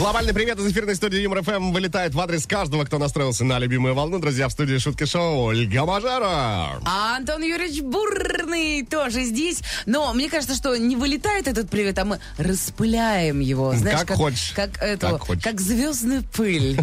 Глобальный привет из эфирной студии Юмор ФМ вылетает в адрес каждого, кто настроился на любимую волну. Друзья, в студии Шутки Шоу Ольга Мажара. А Антон Юрьевич Бурный тоже здесь. Но мне кажется, что не вылетает этот привет, а мы распыляем его. Знаешь, Как хочешь. Как, эту, Как хочешь. как звездную пыль.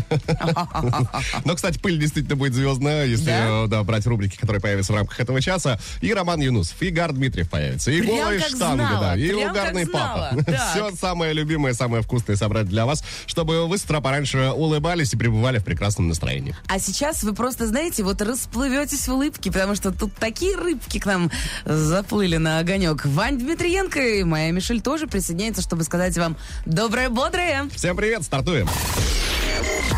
Но, кстати, пыль действительно будет звездная, если Да? э, брать рубрики, которые появятся в рамках этого часа. И Роман Юнусов, и Гар Дмитриев появится, и голая как штанга, да, и угарный как папа. Все самое любимое, самое вкусное собрать для вас, чтобы вы с утра пораньше улыбались и пребывали в прекрасном настроении. А сейчас вы просто, знаете, вот расплыветесь в улыбке, потому что тут такие рыбки к нам заплыли на огонек. Вань Дмитриенко и моя Мишель тоже присоединяется, чтобы сказать вам доброе, бодрое. Всем привет, стартуем.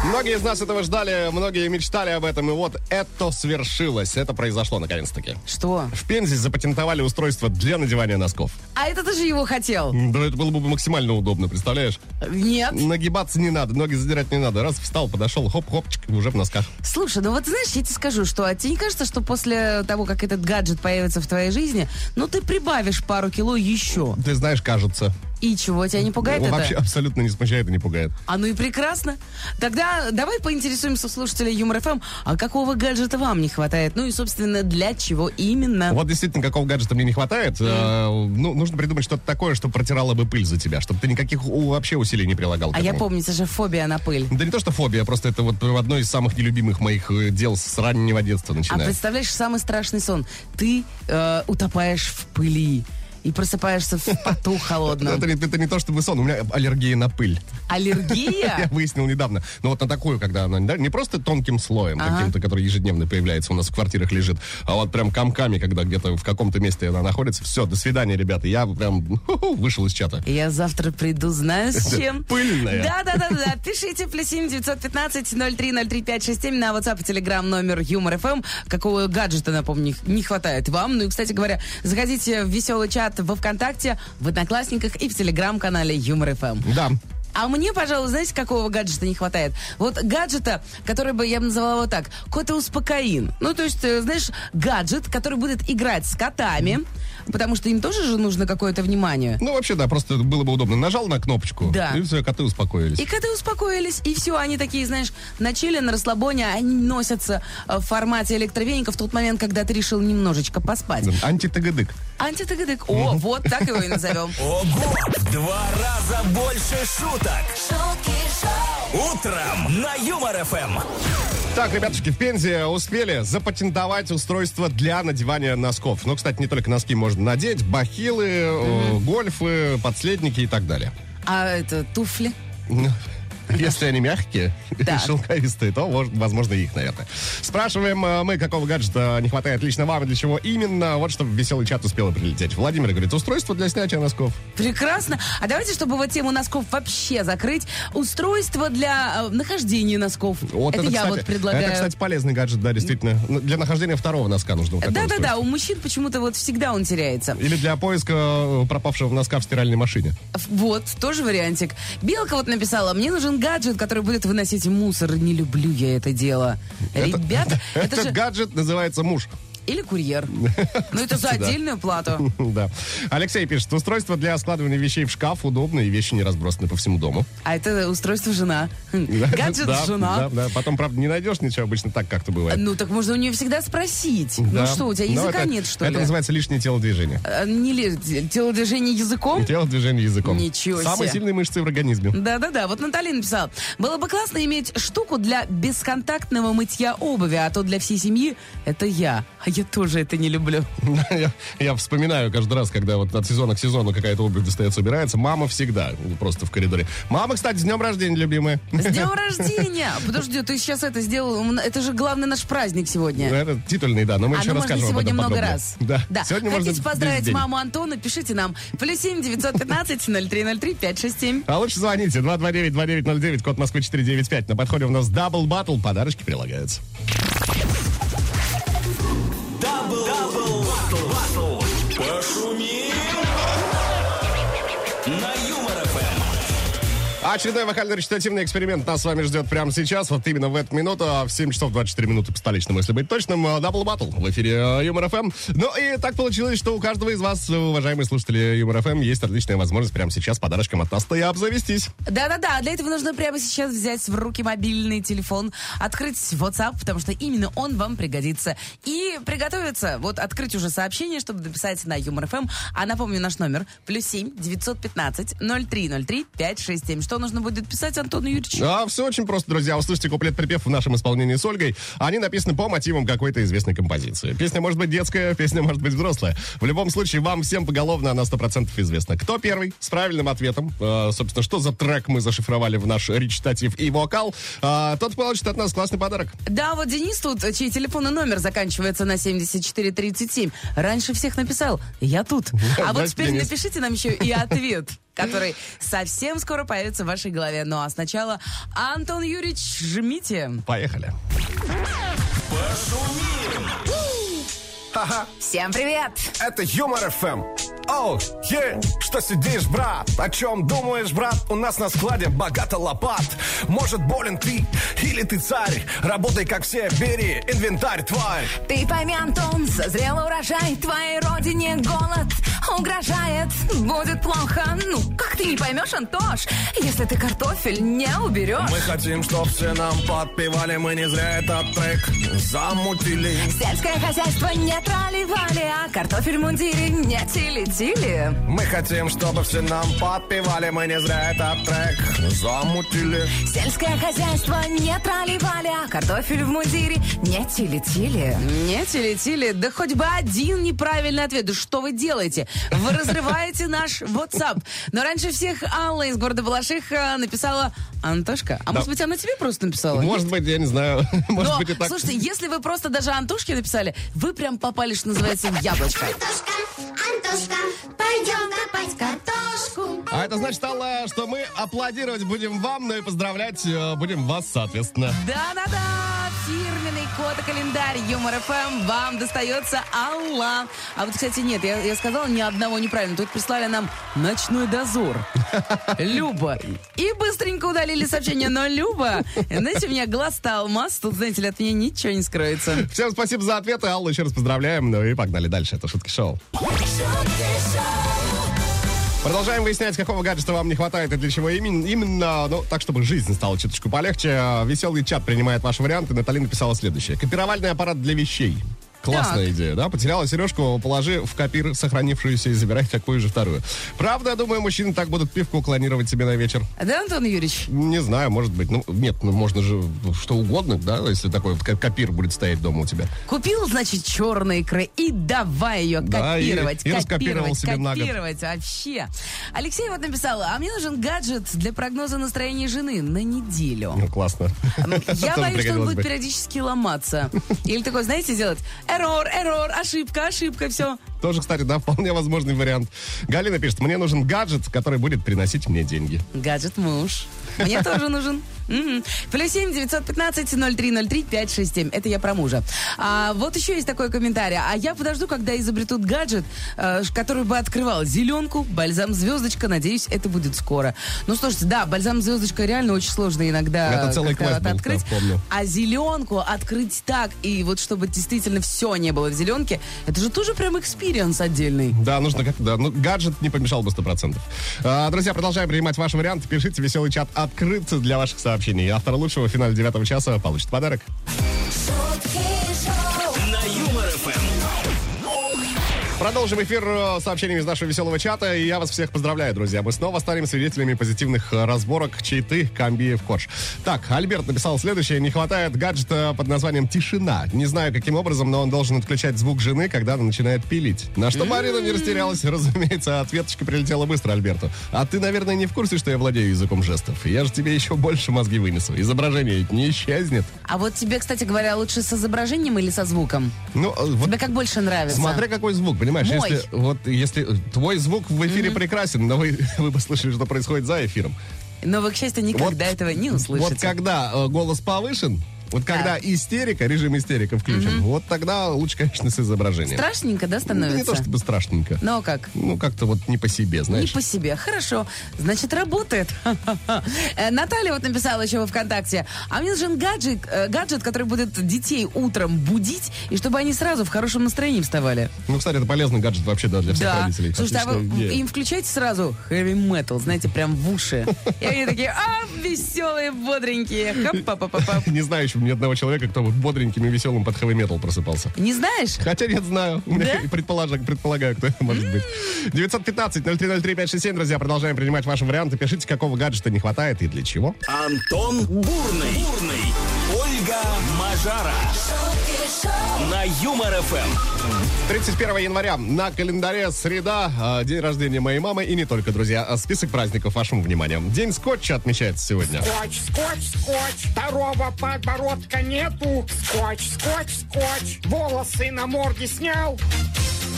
Многие из нас этого ждали, многие мечтали об этом, и вот это свершилось. Это произошло наконец-таки. Что? В Пензе запатентовали устройство для надевания носков. А это ты же его хотел? Да это было бы максимально удобно, представляешь? Нет. Нагибаться не надо, ноги задирать не надо. Раз встал, подошел, хоп-хопчик, уже в носках. Слушай, ну вот знаешь, я тебе скажу, что а тебе не кажется, что после того, как этот гаджет появится в твоей жизни, ну ты прибавишь пару кило еще. Ты знаешь, кажется. И чего, тебя не пугает это? Вообще абсолютно не смущает и не пугает. А ну и прекрасно. Тогда давай поинтересуемся у слушателей Юмор ФМ, а какого гаджета вам не хватает? Ну и, собственно, для чего именно? Вот действительно, какого гаджета мне не хватает. Э, ну, нужно придумать что-то такое, что протирало бы пыль за тебя, чтобы ты никаких вообще усилий не прилагал. А я помню, это же фобия на пыль. Да не то, что фобия, просто это вот одно из самых нелюбимых моих э, дел с раннего детства А начиная. представляешь, самый страшный сон. Ты э, утопаешь в пыли и просыпаешься в поту холодном. Это, не, это не то, чтобы сон, у меня аллергия на пыль. Я Аллергия? выяснил недавно. Но вот на такую, когда она да, не просто тонким слоем Ага. каким-то, который ежедневно появляется у нас в квартирах лежит, а вот прям комками, когда где-то в каком-то месте она находится. Все, до свидания, ребята. Я прям вышел из чата. Я завтра приду, знаю с чем. Пыльная. Да, да, да, да. Пишите плюс семь девятьсот пятнадцать ноль три ноль три пять шесть семь на WhatsApp и Telegram номер Юмор ФМ. Какого гаджета, напомню, не хватает вам. Ну и, кстати говоря, заходите в веселый чат во ВКонтакте, в Одноклассниках и в Телеграм-канале Юмор ФМ. Да. А мне, пожалуй, знаете, какого гаджета не хватает? Вот гаджета, который бы я бы назвала вот так, кота-успокоин. Ну, то есть, э, знаешь, гаджет, который будет играть с котами, потому что им тоже же нужно какое-то внимание. Ну, вообще, да, просто было бы удобно. Нажал на кнопочку, Да. и все, коты успокоились. И коты успокоились, и все, они такие, знаешь, на чиле, на расслабоне, они носятся э, в формате электровеника в тот момент, когда ты решил немножечко поспать. Антитагадык. Антитагадык. О, вот так его и назовем. Ого! В два раза больше шуток. шутки шоу, Утром на Юмор ФМ. Так, ребятушки, в Пензе успели запатентовать устройство для надевания носков. Ну, кстати, не только носки можно надеть, бахилы, э, гольфы, подследники и так далее. А это туфли? Если они мягкие и шелковистые, то, возможно, их, наверное. Спрашиваем э, мы, какого гаджета не хватает лично вам и для чего именно. Вот чтобы веселый чат успело прилететь. Владимир говорит, устройство для снятия носков. Прекрасно. А давайте, чтобы вот тему носков вообще закрыть, устройство для э, нахождения носков. Вот это, я кстати, вот предлагаю. Это, кстати, полезный гаджет, да, действительно. Ну, Для нахождения второго носка нужно вот Да-да-да, у мужчин почему-то вот всегда он теряется. Или для поиска э, пропавшего носка в стиральной машине. Вот, тоже вариантик. Белка вот написала, мне нужен гаджет, который будет выносить мусор. Не люблю я это дело. Ребята, это Этот же... гаджет называется муж. Или курьер. Ну, это за отдельную плату. Да. Алексей пишет, устройство для складывания вещей в шкаф удобно, и вещи не разбросаны по всему дому. А это устройство жена. Гаджет жена. Да, да. Потом, правда, не найдешь ничего, обычно так как-то бывает. Ну, так можно у нее всегда спросить. Ну что, у тебя Но языка это- нет, что Это ли? называется лишнее телодвижение. Э, Не телодвижение языком? Телодвижение языком. Ничего Самые себе. сильные мышцы в организме. Да-да-да, вот Наталья написала. Было бы классно иметь штуку для бесконтактного мытья обуви, а то для всей семьи это я. А я тоже это не люблю. Я, я вспоминаю каждый раз, когда вот от сезона к сезону какая-то обувь достается, убирается. Мама всегда просто в коридоре. Мама, кстати, с днем рождения, любимая. С днем рождения! Подожди, ты сейчас это сделал. Это же главный наш праздник Ну, сегодня. Это титульный, да, но мы А еще ну расскажем сегодня много подробнее. раз. Да. Сегодня можно Хотите поздравить маму Антона, пишите нам. Плюс семь девятьсот пятнадцать ноль три ноль три пять шесть семь. А лучше звоните 229-2909, код Москвы 495. На подходе у нас double battle, подарочки прилагаются. Пошумим. Очередной вокально-речитативный эксперимент нас с вами ждет прямо сейчас, вот именно в эту минуту, а в 7 часов 24 минуты по столичному, если быть точным, Double Battle в эфире Юмор ФМ. Ну и так получилось, что у каждого из вас, уважаемые слушатели Юмор ФМ, есть отличная возможность прямо сейчас подарочком от Таста и обзавестись. Да-да-да, для этого нужно прямо сейчас взять в руки мобильный телефон, открыть WhatsApp, потому что именно он вам пригодится. И приготовиться, вот открыть уже сообщение, чтобы написать на Юмор ФМ. А напомню наш номер, плюс семь девятьсот пятнадцать ноль три Что нужно будет писать Антону Юрьевичу? А все очень просто, друзья. Услышите куплет-припев в нашем исполнении с Ольгой. Они написаны по мотивам какой-то известной композиции. Песня может быть детская, песня может быть взрослая. В любом случае, вам всем поголовно на 100% известно. Кто первый с правильным ответом, э, собственно, что за трек мы зашифровали в наш речитатив и вокал, э, тот получит от нас классный подарок. Да, вот Денис тут, чей телефонный номер заканчивается на 7437, раньше всех написал «Я тут». А вот теперь напишите нам еще и ответ который совсем скоро появится в вашей голове. Ну а сначала, Антон Юрьевич, жмите. Поехали. Всем привет! Это Юмор ФМ. Оу, е, что сидишь, брат? О чем думаешь, брат? У нас на складе богато лопат. Может, болен ты или ты царь? Работай, как все, бери инвентарь, тварь. Ты пойми, Антон, созрел урожай, твоей родине голод угрожает. Будет плохо, ну как ты не поймешь, Антош, если ты картофель не уберешь? Мы хотим, чтоб все нам подпевали, мы не зря этот трек замутили. Сельское хозяйство не проливали, а картофель в мундире не тили-тили. Мы хотим, чтобы все нам подпевали, мы не зря этот трек замутили. Сельское хозяйство не проливали, а картофель в мундире не тили-тили. Не тили-тили, да хоть бы один неправильный ответ. Да что вы делаете? Вы разрываете наш WhatsApp. Но раньше всех Алла из города Балашиха написала Антошка. А может быть, она тебе просто написала? Может быть, я не знаю. Может Но, быть, и так. слушайте, если вы просто даже Антошке написали, вы прям попали, что называется, в яблочко. Антошка, Антошка, пойдем копать картошку. А это значит, Алла, что мы аплодировать будем вам, ну и поздравлять э, будем вас, соответственно. Да-да-да, фирменный код и календарь Юмор ФМ вам достается Алла. А вот, кстати, нет, я, я сказала ни одного неправильно. Тут прислали нам ночной дозор. Люба. И быстренько удалили сообщение. Но Люба, знаете, у меня глаз-то алмаз. Тут, знаете ли, от меня ничего не скроется. Всем спасибо за ответы. Аллу еще раз поздравляем. Ну и погнали дальше. Это Шутки Шоу. Продолжаем выяснять, какого гаджета вам не хватает и для чего именно. именно ну, так, чтобы жизнь стала чуточку полегче. Веселый чат принимает ваши варианты. Натали написала следующее. Копировальный аппарат для вещей. Классная Так. идея, да? Потеряла сережку, положи в копир сохранившуюся и забирай такую же вторую. Правда, думаю, мужчины так будут пивку клонировать себе на вечер. Да, Антон Юрьевич? Не знаю, может быть. Ну, нет, ну, можно же что угодно, да, если такой вот ко- копир будет стоять дома у тебя. Купил, значит, черные икры и давай ее Да, и- копировать, и раскопировал копировать, себе на год. копировать вообще. Алексей вот написал, а мне нужен гаджет для прогноза настроения жены на неделю. Ну, классно. Я боюсь, что он будет периодически ломаться. Или такой, знаете, делать эррор, эррор, ошибка, ошибка, все. Тоже, кстати, да, вполне возможный вариант. Галина пишет, мне нужен гаджет, который будет приносить мне деньги. Гаджет муж. Мне тоже нужен. Плюс семь девятьсот пятнадцать ноль три ноль три пять шесть семь. Это я про мужа. А, вот еще есть такой комментарий. А я подожду, когда изобретут гаджет, э, который бы открывал зеленку, бальзам звездочка. Надеюсь, это будет скоро. Ну, слушайте, да, бальзам звездочка реально очень сложно иногда Это целый как-то квест был, открыть. да, помню. А зеленку открыть так, и вот чтобы действительно все не было в зеленке, это же тоже прям experience отдельный. Да, нужно как да, ну, гаджет не помешал бы 100%. А, друзья, продолжаем принимать ваши варианты. Пишите, веселый чат открыт для ваших сообщений. Автор лучшего в финале девятого часа получит подарок. Шутки Продолжим эфир э, сообщениями из нашего веселого чата. И я вас всех поздравляю, друзья. Мы снова станем свидетелями позитивных э, разборок читы Камбиев Корж. Так, Альберт написал следующее. Не хватает гаджета под названием «Тишина». Не знаю, каким образом, но он должен отключать звук жены, когда она начинает пилить. На что Марина не растерялась. Разумеется, ответочка прилетела быстро Альберту. А ты, наверное, не в курсе, что я владею языком жестов. Я же тебе еще больше мозги вынесу. Изображение ведь не исчезнет. А вот тебе, кстати говоря, лучше с изображением или со звуком? Ну, э, вот Тебе как больше нравится? Смотря какой звук, понимаешь? Мой. Если, вот, если твой звук в эфире прекрасен, но вы, вы послышали, что происходит за эфиром. Но вы, к счастью, никогда Вот- этого не услышите. Вот когда э, голос повышен, Вот когда истерика, режим истерика включен, вот тогда лучше, конечно, с изображением. Страшненько, да, Ну, становится? Не то чтобы страшненько. Ну, как? Ну, как-то вот не по себе, Не знаешь. по себе. Хорошо. Значит, работает. Э, Наталья вот написала еще во ВКонтакте. А мне нужен гаджет, э, гаджет, который будет детей утром будить, и чтобы они сразу в хорошем настроении вставали. Ну, кстати, это полезный гаджет вообще, да, для всех Да. родителей. Слушайте, а вы Отличная идея. им включайте сразу heavy metal, знаете, прям в уши. И они такие, а, веселые, бодренькие. Не знаю еще ни одного человека, кто бодреньким и веселым под хэви метал просыпался. Не знаешь? Хотя нет, знаю. Да? Предположу, предполагаю, кто это может быть. 915-0303-567, друзья, продолжаем принимать ваши варианты. Пишите, какого гаджета не хватает и для чего. Антон Бурный. Бурный. Ольга Мажара. На Юмор ФМ. 31 января на календаре среда, а, день рождения моей мамы и не только, друзья. А Список праздников вашему вниманию. День скотча отмечается сегодня. Скотч, скотч, скотч, второго подбородка нету. Скотч, скотч, скотч, волосы на морде снял.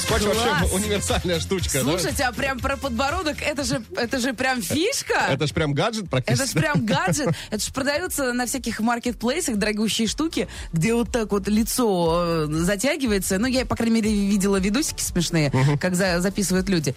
Скотч Класс. вообще универсальная штучка. да? Слушайте, а прям про подбородок, это же, это же прям фишка. Это ж прям гаджет Это практически. же прям гаджет. Это же продается на всяких маркетплейсах, дорогущие штуки, где вот так вот лицо э, затягивается. Ну, я, по крайней мере, видела видосики смешные, как за- записывают люди.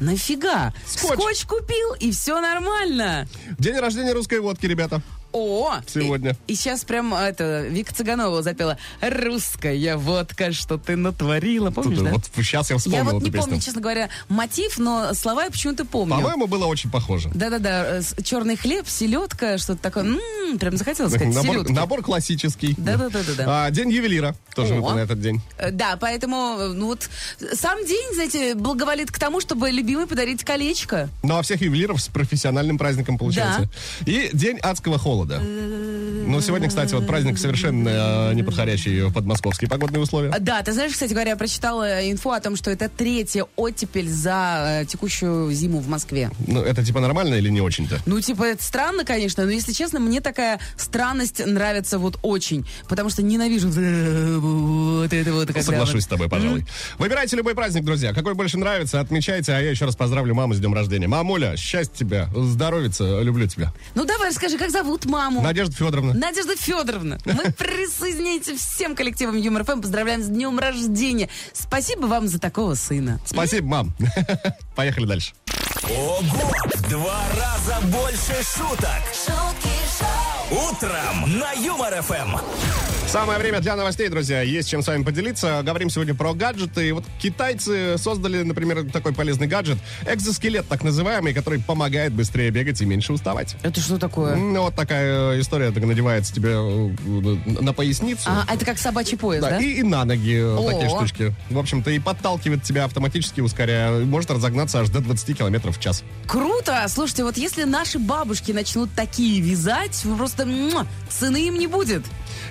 Нафига? Скотч. Скотч купил, и все нормально. День рождения русской водки, ребята. О! Сегодня. И, сейчас прям это Вика Цыганова запела «Русская водка, что ты натворила». Помнишь, Тут да? Вот сейчас я вспомнил Я вот не песню. помню, честно говоря, мотив, но слова я почему-то помню. По-моему, было очень похоже. Да-да-да, черный хлеб, селедка, что-то такое. М, прям захотелось сказать, Набор, селедки. набор классический. Да-да-да-да-да. А, день ювелира тоже О. на этот день. Э, Да, поэтому, э, ну вот, сам день, знаете, благоволит к тому, чтобы любимой подарить колечко. Ну, а всех ювелиров с профессиональным праздником получается. И день адского холода. Ну, сегодня, кстати, вот праздник совершенно э, не подходящий под московские погодные условия. А, Да, ты знаешь, кстати говоря, я прочитала инфу о том, что это третья оттепель за э, текущую зиму в Москве. Ну, это типа нормально или не очень-то? Ну, типа, это странно, конечно, но, если честно, мне такая странность нравится вот очень, потому что ненавижу вот это вот. когда Соглашусь вот- с тобой, пожалуй. Выбирайте любой праздник, друзья. Какой больше нравится, отмечайте. А я еще раз поздравлю маму с днем рождения. Мамуля, счастья тебе, здоровица, люблю тебя. Ну, давай расскажи, как зовут маму? Надежда Федоровна. Надежда Федоровна, мы присоединяемся всем коллективом Юмор ФМ, поздравляем с днем рождения. Спасибо вам за такого сына. Спасибо, мам. Поехали дальше. Ого! В два раза больше шуток. шутки шоу, Утром на Юмор ФМ. Самое время для новостей, друзья. Есть чем с вами поделиться. Говорим сегодня про гаджеты. И Вот китайцы создали, например, такой полезный гаджет. Экзоскелет, так называемый, который помогает быстрее бегать и меньше уставать. Это что такое? Ну, вот такая э, история. Так надевается тебе э, на поясницу. А, это как собачий пояс, Да, да? И, и на ноги э, О. такие штучки. В общем-то, и подталкивает тебя автоматически, ускоряя. Может разогнаться аж до 20 километров в час. Круто! Слушайте, вот если наши бабушки начнут такие вязать, просто муа, цены им не будет.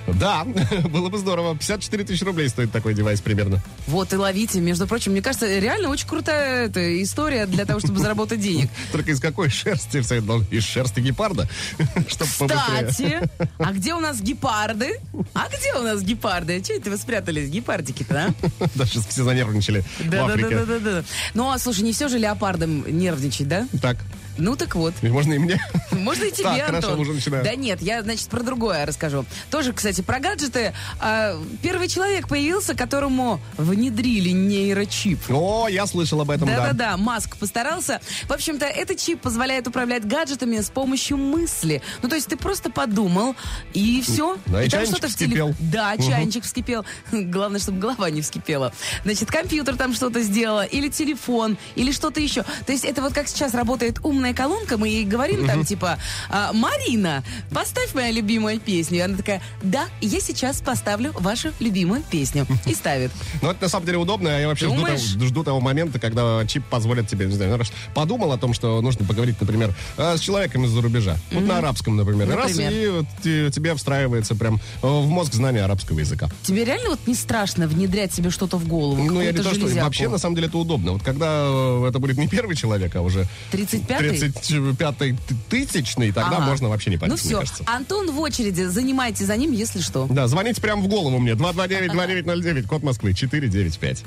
Да, было бы здорово. 54 тысячи рублей стоит такой девайс примерно. Вот и ловите. Между прочим, мне кажется, реально очень крутая эта история для того, чтобы заработать денег. Только из какой шерсти? все это Из шерсти гепарда? Чтобы. Кстати, а где у нас гепарды? А где у нас гепарды? Че это вы спрятались, гепардики-то, а? Да, сейчас все занервничали в Да, да, да, Африке. да, да, да. Ну, а слушай, не все же леопардам нервничать, да? Так, Ну так вот. можно и мне? Можно и тебе, Так, Антон. хорошо, уже начинаю. Да нет, я, значит, про другое расскажу. Тоже, кстати, про гаджеты. А, первый человек появился, которому внедрили нейрочип. О, я слышал об этом, да. Да-да-да, Маск постарался. В общем-то, этот чип позволяет управлять гаджетами с помощью мысли. Ну, то есть ты просто подумал, и все. Да, и там чайничек что-то в теле- вскипел. Да, чайничек вскипел. Главное, чтобы голова не вскипела. Значит, компьютер там что-то сделал, или телефон, или что-то еще. То есть это вот как сейчас работает умная колонка, мы ей говорим там, типа, «А, Марина, поставь мою любимую песню. И она такая, да, я сейчас поставлю вашу любимую песню. И ставит. Но это на самом деле удобно. Я вообще жду того, жду того момента, когда чип позволит тебе, не знаю, ну, подумал о том, что нужно поговорить, например, э, с человеком из-за рубежа. Вот на арабском, например. Раз, и тебе встраивается прям э, в мозг знание арабского языка. Тебе реально вот не страшно внедрять себе что-то в голову? Ну, я не то, что... Вообще, на самом деле, это удобно. Вот когда э, это будет не первый человек, а уже 35-й? 35-й тысячный, тогда Ага. можно вообще не Ну париться, мне все, кажется. Антон в очереди, занимайте за ним, если что. Да, звоните прямо в голову мне. 229-2909, код Москвы, 495.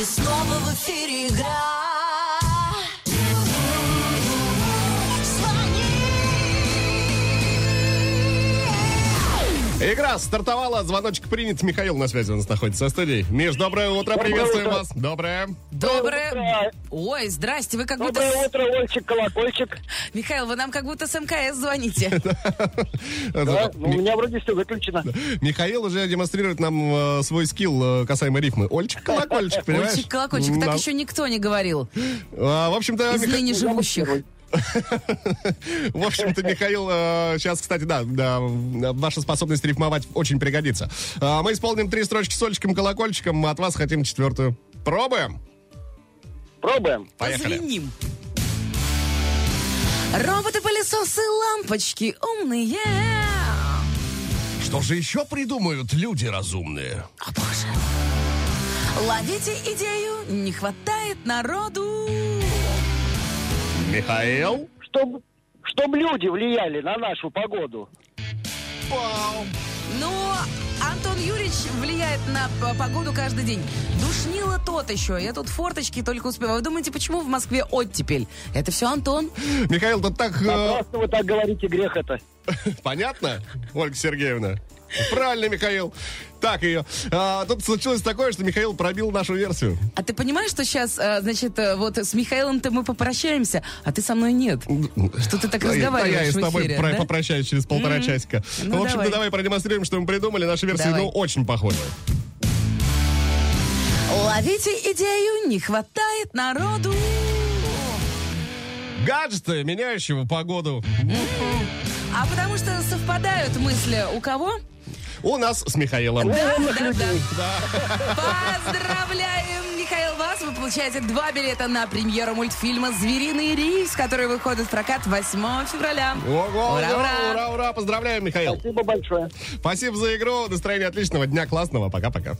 и снова в эфире игра. Игра стартовала, звоночек принят. Михаил на связи у нас находится со студией. Миш, доброе утро, приветствуем утро. вас. Доброе. Доброе... утро. Ой, здрасте, вы как будто... Доброе утро, Ольчик, колокольчик. Михаил, вы нам как будто с МКС звоните. Да, ну, у меня вроде все выключено. Михаил уже демонстрирует нам э, свой скилл э, касаемо рифмы. Ольчик, колокольчик, понимаешь? Ольчик, колокольчик, так еще никто не говорил А, В общем-то, из ныне живущих. В общем-то, Михаил, сейчас, кстати, да, да, ваша способность рифмовать очень пригодится. А, Мы исполним три строчки с Олечком колокольчиком, от вас хотим четвертую. Пробуем? Пробуем. Поехали. Позвеним. Роботы-пылесосы, лампочки умные. Что же еще придумают люди разумные? О, боже. Ловите идею, не хватает народу. Михаил? Чтоб, чтоб люди влияли на нашу погоду. Но Антон Юрьевич влияет на погоду каждый день. Душнило тот еще. Я тут форточки только успеваю. Вы думаете, почему в Москве оттепель? Это все Антон. Михаил, тут так... э, Напрасно вы так говорите, грех это. Понятно, Ольга Сергеевна? Правильно, Михаил. Так ее. А, тут случилось такое, что Михаил пробил нашу версию. А ты понимаешь, что сейчас, значит, э, вот с Михаилом-то мы попрощаемся, а ты со мной нет? Что ты так я- разговариваешь я и с тобой эфире, про- да? попрощаюсь через полтора часика. Ну, в общем-то, давай. давай продемонстрируем, что мы придумали. Наши версии, Давай. ну, очень похожи. Ловите идею, не хватает народу. Гаджеты, меняющего погоду. А потому что совпадают мысли у кого? У нас с Михаилом. Да, да, да. Поздравляем, Михаил, вас. Вы получаете два билета на премьеру мультфильма «Звериный рейс», который выходит в прокат 8 февраля. Ого, Ура, ура, ура. ура, ура, поздравляем, Михаил. Спасибо большое. Спасибо за игру, настроение отличного, дня классного, пока-пока.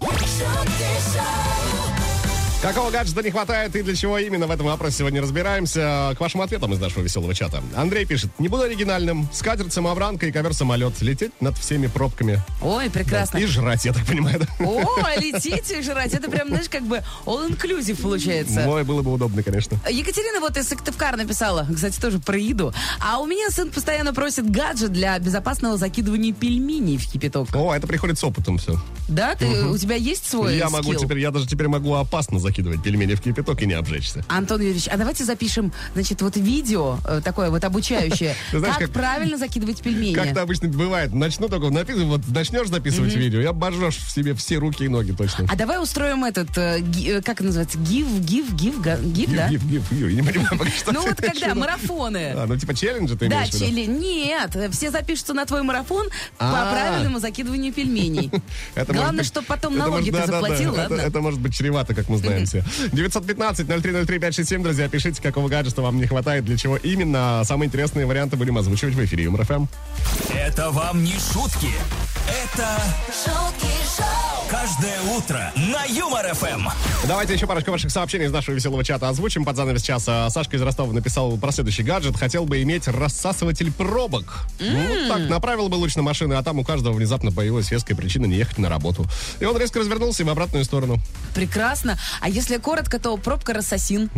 Какого гаджета не хватает и для чего именно в этом вопросе сегодня разбираемся. К вашим ответам из нашего веселого чата. Андрей пишет, не буду оригинальным. Скатерть самовранка и ковер-самолет. Лететь над всеми пробками. Ой, прекрасно. И жрать, я так понимаю, да? О, летите жрать. Это прям, знаешь, как бы all-inclusive получается. Ой, было бы удобно, конечно. Екатерина вот из Сыктывкара написала, кстати, тоже про еду. А у меня сын постоянно просит гаджет для безопасного закидывания пельменей в кипяток. О, это приходит с опытом все. Да? Ты, У тебя есть свой Я могу скилл? теперь, я даже теперь могу опасно закидывать пельмени в кипяток и не обжечься. Антон Юрьевич, а давайте запишем, значит, вот видео э, такое вот обучающее. Как, правильно закидывать пельмени. Как это обычно бывает. Начну только написывать, вот начнешь записывать видео, и обожжешь в себе все руки и ноги точно. А давай устроим этот, э, э, как называется, гив, гив, гив, гив, да? Гиф, гиф, я не понимаю, пока что Ну вот когда, марафоны. А, ну типа челленджи ты Да, чили. Нет, все запишутся на твой марафон по А. правильному закидыванию пельменей. Главное, чтобы потом налоги ты заплатил, ладно? Это может быть чревато, как мы знаем все. 915-0303-567, друзья, пишите, какого гаджета вам не хватает, для чего именно. Самые интересные варианты будем озвучивать в эфире Юмор ФМ. Это вам не шутки. Это шутки шоу, каждое утро на Юмор ФМ. Давайте еще парочку ваших сообщений из нашего веселого чата озвучим. Под занавес часа Сашка из Ростова написал про следующий гаджет. Хотел бы иметь рассасыватель пробок. Ну, вот так, направил бы луч на машины, а там у каждого внезапно появилась веская причина не ехать на работу. И он резко развернулся и в обратную сторону. Прекрасно. А если коротко, то пробка рассосин.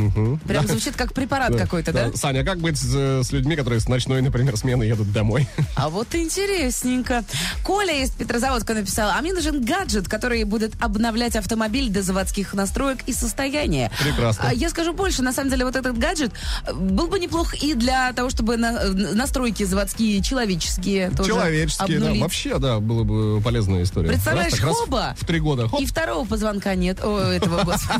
Прям звучит как препарат какой-то, да? Саня, а как быть с, с людьми, которые с ночной, например, смены едут домой? А вот интересненько. Коля из Петрозаводска написал, а мне нужен гаджет, который будет обновлять автомобиль до заводских настроек и состояния. Прекрасно. А Я скажу больше, на самом деле вот этот гаджет э, был бы неплох и для того, чтобы на- э, настройки заводские, человеческие тоже Человеческие, да. обнулить. Вообще, да, было бы полезная история. Представляешь, Раз так, раз хоба. В три года. Хоп. И второго позвонка нет. О, этого, господи.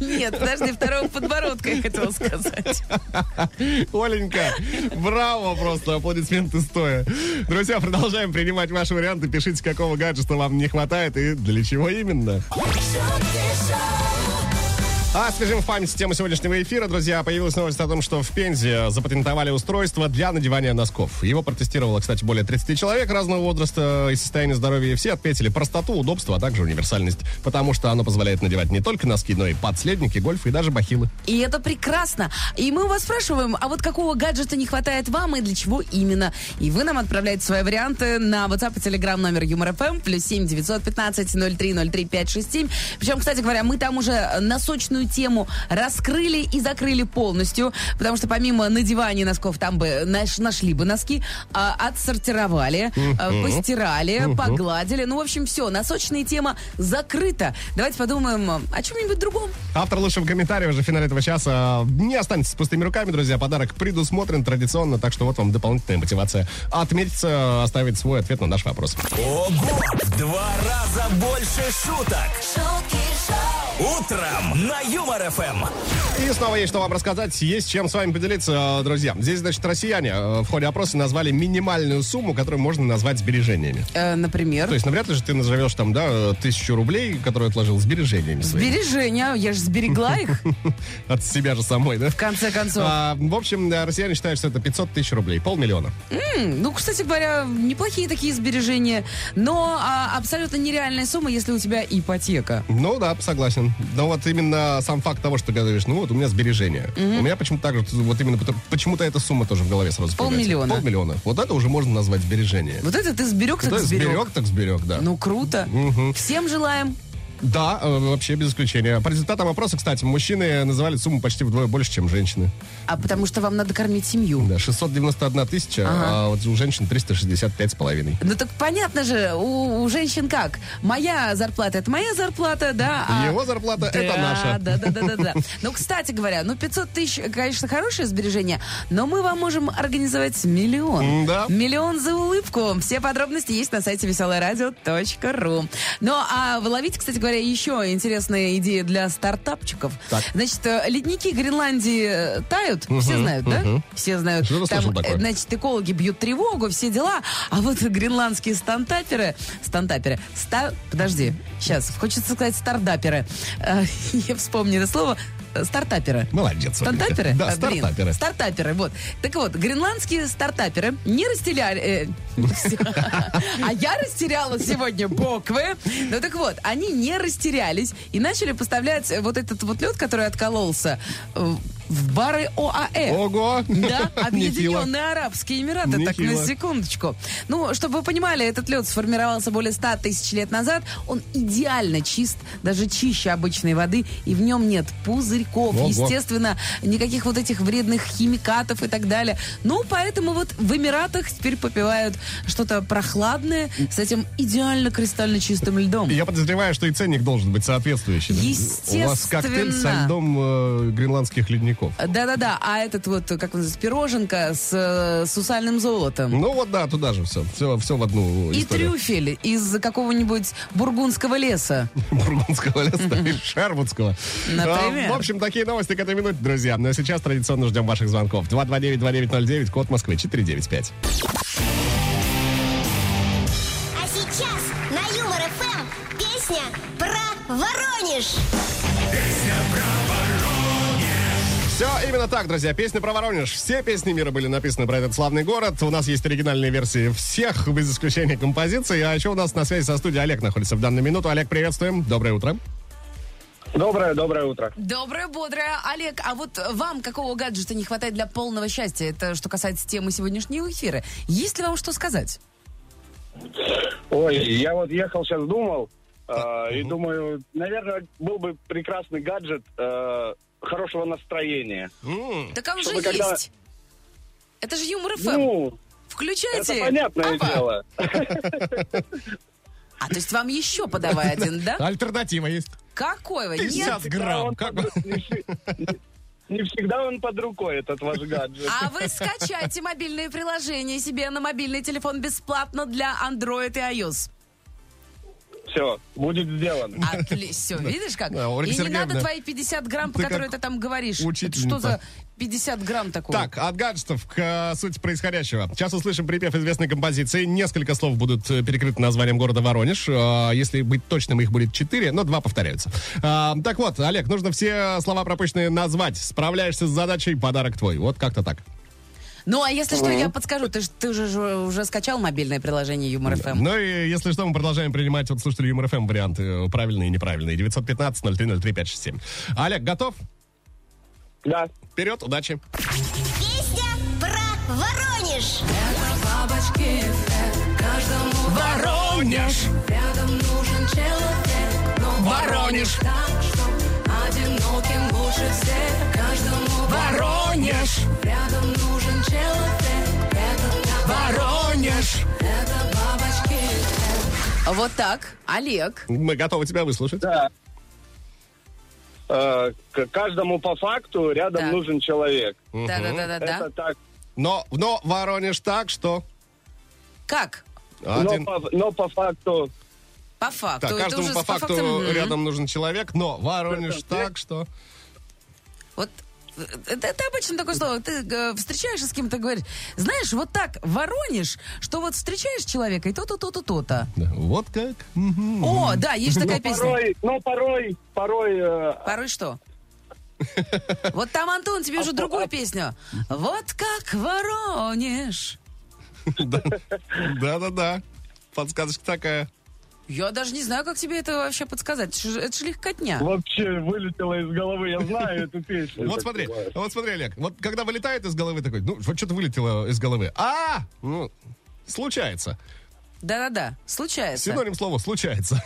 Нет, подожди, второго подбородка я хотела сказать. Оленька, браво просто, аплодисменты стоя. Друзья, продолжаем принимать ваши варианты. Пишите, какого гаджета вам не хватает и для чего именно. А освежим в память тему сегодняшнего эфира, друзья. Появилась новость о том, что в Пензе запатентовали устройство для надевания носков. Его протестировало, кстати, более 30 человек разного возраста и состояния здоровья. Все отметили простоту, удобство, а также универсальность. Потому что оно позволяет надевать не только носки, но и подследники, гольф и даже бахилы. И это прекрасно. И мы вас спрашиваем, а вот какого гаджета не хватает вам и для чего именно? И вы нам отправляете свои варианты на WhatsApp и Telegram номер Юмор ФМ плюс 7 915 03 03 567. Причем, кстати говоря, мы там уже на сочную тему раскрыли и закрыли полностью, потому что помимо надевания носков там бы наш- нашли бы носки, а, отсортировали, а, постирали, погладили. Ну, в общем, все, носочная тема закрыта. Давайте подумаем о чем-нибудь другом. Автор лучшего комментария уже в финале этого часа. Не останьтесь с пустыми руками, друзья. Подарок предусмотрен традиционно, так что вот вам дополнительная мотивация отметиться, оставить свой ответ на наш вопрос. Ого! В два раза больше шуток. шутки шоу, Утром на Юмор ФМ. И снова есть что вам рассказать, есть чем с вами поделиться, э, друзья. Здесь, значит, россияне э, в ходе опроса назвали минимальную сумму, которую можно назвать сбережениями. Э, например, То есть, навряд ли же ты назовешь там, да, э, тысячу рублей, которые отложил сбережениями своими. сбережения, я же сберегла их, От себя же самой, да? в конце концов. А, в общем, да, россияне считают, что это 500 тысяч рублей, полмиллиона. М, Ну, кстати говоря, неплохие такие сбережения, но а, абсолютно нереальная сумма, если у тебя ипотека. Ну да, согласен. Но вот именно сам факт того, что говоришь, ну вот у меня сбережения. У меня почему-то так же, вот именно почему-то эта сумма тоже в голове сразу. Полмиллиона. Полмиллиона. Вот это уже можно назвать сбережение. Вот это ты сберег, так Да, сберег. сберег, так сберег, да. Ну, круто. Всем желаем. Да, э, вообще без исключения. По результатам опроса, кстати, мужчины называли сумму почти вдвое больше, чем женщины. А потому что вам надо кормить семью. Да, 691 тысяча, а вот у женщин 365 с половиной. Ну так понятно же, у, у женщин как? Моя зарплата это моя зарплата, да? а- Его зарплата это Да, наша. Да, да, да, да, да. Ну, кстати говоря, ну 500 тысяч, конечно, хорошее сбережение, но мы вам можем организовать миллион. М-да. Миллион за улыбку. Все подробности есть на сайте веселорадио.ру. Ну, а вы ловите, кстати говоря, еще интересные идеи для стартапчиков. Так. Значит, э, ледники Гренландии э, тают, все знают, да? Все знают. Что-то Там, такое. э, значит, экологи бьют тревогу, все дела. А вот гренландские стантаперы, стантаперы, ста, подожди, сейчас, хочется сказать стардаперы. Э, Я вспомню это слово. Стартаперы. Молодец. Стартаперы? Да, А, стартаперы. Стартаперы, вот. Так вот, гренландские стартаперы не растеряли... э, а я растеряла сегодня буквы. Ну так вот, они не растерялись и начали поставлять вот этот вот лед, который откололся, э, в бары ОАЭ. Ого! Да, Нехило. Объединенные Арабские Эмираты, так Нехило. на секундочку. Ну, чтобы вы понимали, этот лед сформировался более 100 тысяч лет назад. Он идеально чист, даже чище обычной воды, и в нем нет пузырьков, Ого. естественно, никаких вот этих вредных химикатов и так далее. Ну, поэтому вот в Эмиратах теперь попивают что-то прохладное с этим идеально кристально чистым льдом. Я подозреваю, что и ценник должен быть соответствующий. У вас коктейль со Естественно. льдом э, гренландских ледников. Да-да-да, а этот вот, как он называется, пироженка с э, сусальным золотом. Ну вот да, туда же все. Все, все в одну И историю. трюфель из какого-нибудь бургундского леса. Бургундского леса и Шервудского. Например. А, В общем, такие новости к этой минуте, друзья. Ну а сейчас традиционно ждем ваших звонков. 229-2909, код Москвы, 495. А сейчас на Юмор ФМ песня про Воронеж. Все именно так, друзья. Песня про Воронеж. Все песни мира были написаны про этот славный город. У нас есть оригинальные версии всех, без исключения композиций. А еще у нас на связи со студией Олег находится в данную минуту. Олег, приветствуем. Доброе утро. Доброе, доброе утро. Доброе, бодрое. Олег, а вот вам какого гаджета не хватает для полного счастья? Это что касается темы сегодняшнего эфира. Есть ли вам что сказать? Ой, я вот ехал сейчас думал, э, и думаю, наверное, был бы прекрасный гаджет э, хорошего настроения. Так он же когда- есть. Это же юмор ФМ. Ну, Включайте. это понятное Опа. дело. А, то есть вам еще подавай один, да? Альтернатива есть. Какой вы? 50 Нет. грамм. Как Не всегда он под рукой, этот ваш гаджет. А вы скачайте мобильные приложения себе на мобильный телефон бесплатно для Android и iOS. Все, будет сделано. Отлично. Все, видишь как? Да, Ольга И не Сергеевна, надо твои 50 грамм, по которые ты там говоришь. Это учительница. что за 50 грамм такое? Так, от гаджетов к э, сути происходящего. Сейчас услышим припев известной композиции. Несколько слов будут э, перекрыты названием города Воронеж. Э, Если быть точным, их будет четыре, но два повторяются. Так вот, Олег, нужно все слова пропущенные назвать. Справляешься с задачей, подарок твой. Вот как-то так. Ну, а если что, я подскажу. Ты, ж- ты же уже скачал мобильное приложение Юмор ФМ. Ну и если что, мы продолжаем принимать от слушателей Юмор ФМ варианты э, правильные и неправильные. 915-0303-567. Олег, готов? Да. Вперед, удачи. Песня про Воронеж. Бабочки, каждому Воронеж! рядом нужен человек. Но Воронеж! так, что одиноким Каждому Воронеж! рядом нужен человек Это так, Воронеж! это бабочки Вот так. Олег. Мы готовы тебя выслушать. Да. Э, к каждому по факту рядом Так. нужен человек. Да-да-да-да. Это так. Но, но Воронеж так, что... Как? Но Один... по, но по факту По факту. Так, каждому по факту мгм. рядом нужен человек, но Воронеж так, что... Вот э, это, это обычно такое слово. Ты э, встречаешься с кем-то, говоришь, знаешь, вот так Воронеж, что вот встречаешь человека, и то-то, то-то, то-то. Да, Вот как? О, да, есть такая песня. порой, но порой, порой э, Порой что? Вот там, Антон, тебе уже другую песню. Вот как Воронеж. Да-да-да. Подсказочка такая. Я даже не знаю, как тебе это вообще подсказать. Это же- Это же легкотня. вообще вылетело из головы. Я знаю эту песню. Вот смотри, бывает. вот смотри, Олег. Вот когда вылетает из головы такой, ну, вот что-то вылетело из головы. А, ну, случается. Да-да-да, случается. Синоним слова случается.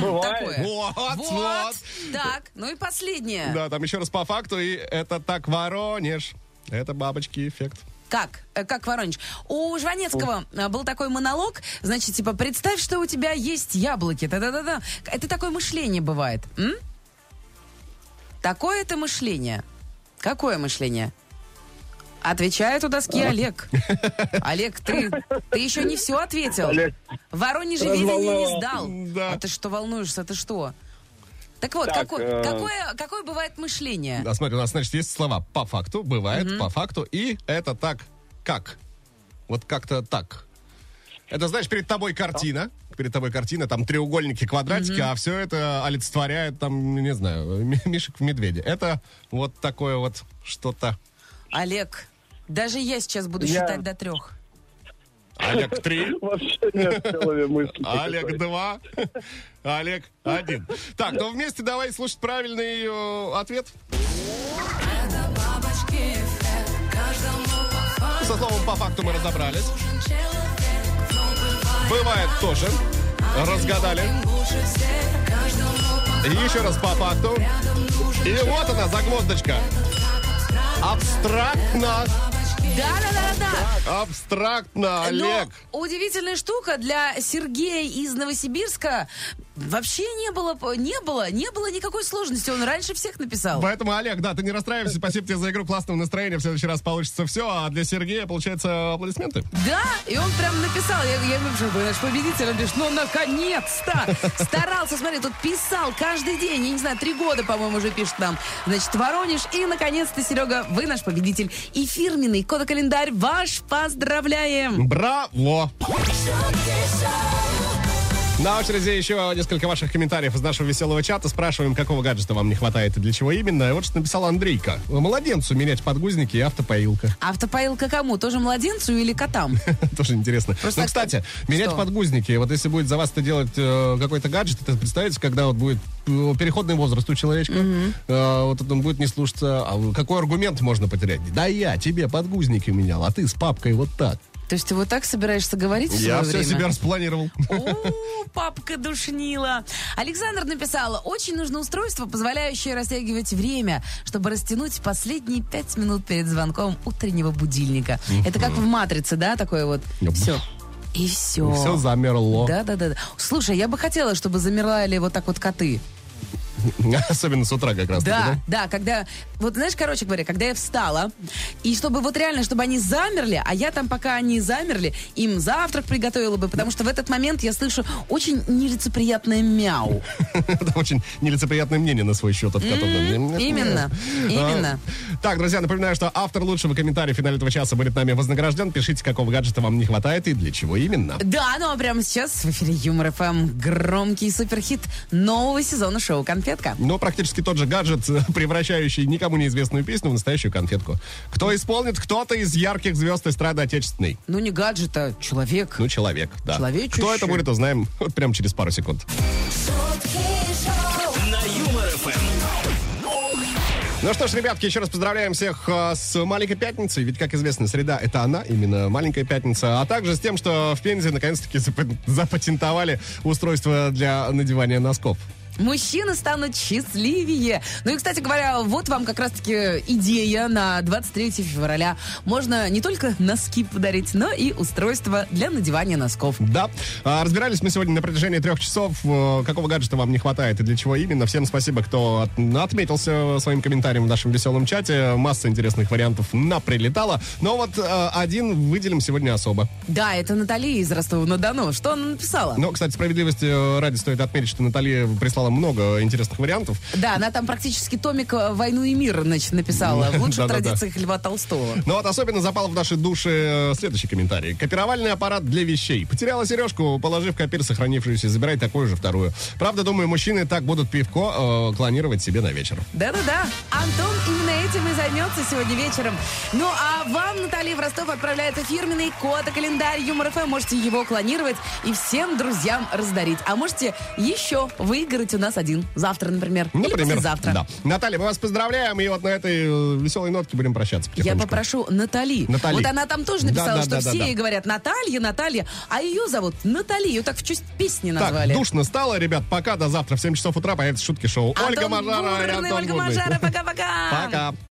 Бывает. Такое. Вот, Вот. вот. Так, ну и последнее. Да, там еще раз по факту, и это так Воронеж. Это бабочки эффект. Как? Э, Как Воронеж? У Жванецкого э, был такой монолог, значит, типа, представь, что у тебя есть яблоки. Да-да-да-да. Это такое мышление бывает. М? Такое это мышление. Какое мышление? Отвечает у доски Олег. Олег, ты, ты еще не все ответил. Олег, Воронеже видение не сдал. Да. А ты что волнуешься? Ты что? Так вот, Так, какое, э, какое, какое бывает мышление? Да, смотри, у нас, значит, есть слова по факту, бывает, по факту, и это так, как. Вот как-то так. Это, знаешь, перед тобой картина, перед тобой картина, там треугольники, квадратики, а все это олицетворяет, там, не знаю, ми- мишек в медведе. Это вот такое вот что-то. Олег, даже я сейчас буду Я- считать до трех. Олег три, Вообще нет мысли. Олег такой. два, Олег один. Так, ну вместе давай слушать правильный э, ответ. Со словом по факту мы разобрались. бывает тоже. Разгадали. еще раз по факту. И вот она, загвоздочка. Абстрактно. Да-да-да-да. Абстрактно, Олег. Но удивительная штука для Сергея из Новосибирска вообще не было, не было, не было никакой сложности. Он раньше всех написал. Поэтому, Олег, да, ты не расстраивайся. Спасибо тебе за игру, классного настроения. В следующий раз получится все. А для Сергея, получается, аплодисменты. Да, и он прям написал, я, я ему пишу, «Вы наш победитель, он пишет, ну наконец-то! Старался, смотри, тут писал каждый день, я не знаю, три года, по-моему, уже пишет нам. Значит, Воронеж, и наконец-то, Серега, вы наш победитель. И фирменный кодокалендарь ваш поздравляем! Браво! На очереди еще несколько ваших комментариев из нашего веселого чата. Спрашиваем, какого гаджета вам не хватает и для чего именно. И вот что написал Андрейка. Младенцу менять подгузники и автопоилка. Автопоилка кому? Тоже младенцу или котам? Тоже интересно. Ну, кстати, менять подгузники. Вот если будет за вас это делать э, какой-то гаджет, это представляете, когда вот будет э, переходный возраст у человечка, э, вот он будет не слушаться. А какой аргумент можно потерять? Да я тебе подгузники менял, а ты с папкой вот так. То есть ты вот так собираешься говорить Я все время? себя распланировал. О, папка душнила. Александр написала, очень нужно устройство, позволяющее растягивать время, чтобы растянуть последние пять минут перед звонком утреннего будильника. Это как в «Матрице», да, такое вот? Все. И все. Все замерло. Да, да, да, да. Слушай, я бы хотела, чтобы замерли вот так вот коты. Особенно с утра как раз. Да, да, когда, вот знаешь, короче говоря, когда я встала, и чтобы вот реально, чтобы они замерли, а я там, пока они замерли, им завтрак приготовила бы, потому что в этот момент я слышу очень нелицеприятное мяу. Очень нелицеприятное мнение на свой счет от именно, именно. А, Так, друзья, напоминаю, что автор лучшего комментария в финале этого часа будет нами вознагражден. Пишите, какого гаджета вам не хватает и для чего именно. Да, ну а прямо сейчас в эфире Юмор ФМ громкий суперхит нового сезона шоу «Конфетка». Но практически тот же гаджет, превращающий никому неизвестную песню в настоящую конфетку. Кто исполнит? Кто-то из ярких звезд эстрады отечественной. Ну не гаджет, а человек. Ну, человек, да. Человечище. Кто это будет, узнаем вот прямо через пару секунд. Ну что ж, ребятки, еще раз поздравляем всех э, с маленькой пятницей. Ведь, как известно, среда это она, именно маленькая пятница. А также с тем, что в Пензе наконец-таки запа- запатентовали устройство для надевания носков. Мужчины станут счастливее. Ну и, кстати говоря, вот вам как раз-таки идея на 23 февраля. Можно не только носки подарить, но и устройство для надевания носков. Да. А, разбирались мы сегодня на протяжении трех часов. э, Какого гаджета вам не хватает и для чего именно. Всем спасибо, кто от- отметился своим комментарием в нашем веселом чате. Масса интересных вариантов наприлетала. Но вот э, один выделим сегодня особо. Да, это Наталья из Ростова-на-Дону. Что она написала? Но, кстати, справедливости э, ради стоит отметить, что Наталья прислала много интересных вариантов. Да, она там практически томик э, «Войну и мир» значит, написала. В лучших традициях Льва Толстого. Но вот особенно запал в наши души э, следующий комментарий. Копировальный аппарат для вещей. Потеряла сережку, положив копир сохранившуюся, забирай такую же вторую. Правда, думаю, мужчины так будут пивко э, клонировать себе на вечер. Да-да-да. Антон именно этим и займется сегодня вечером. Ну, а вам, Наталья, в Ростов отправляется фирменный код-календарь Юмор ФМ. Можете его клонировать и всем друзьям раздарить. А можете еще выиграть у нас один. Завтра, например. Или Например, послезавтра. да. Наталья, мы вас поздравляем, и вот на этой э, веселой нотке будем прощаться Я попрошу Натали. Натали. Вот она там тоже написала, Да, да, что да, все ей говорят Наталья, Наталья, а ее зовут Натали. Ее так в честь песни назвали. Так, душно стало, ребят. Пока до завтра в 7 часов утра появится шутки шоу. Ольга Антон Мажара Бурный, Антон Ольга Бурный. Мажара. Пока-пока. Пока.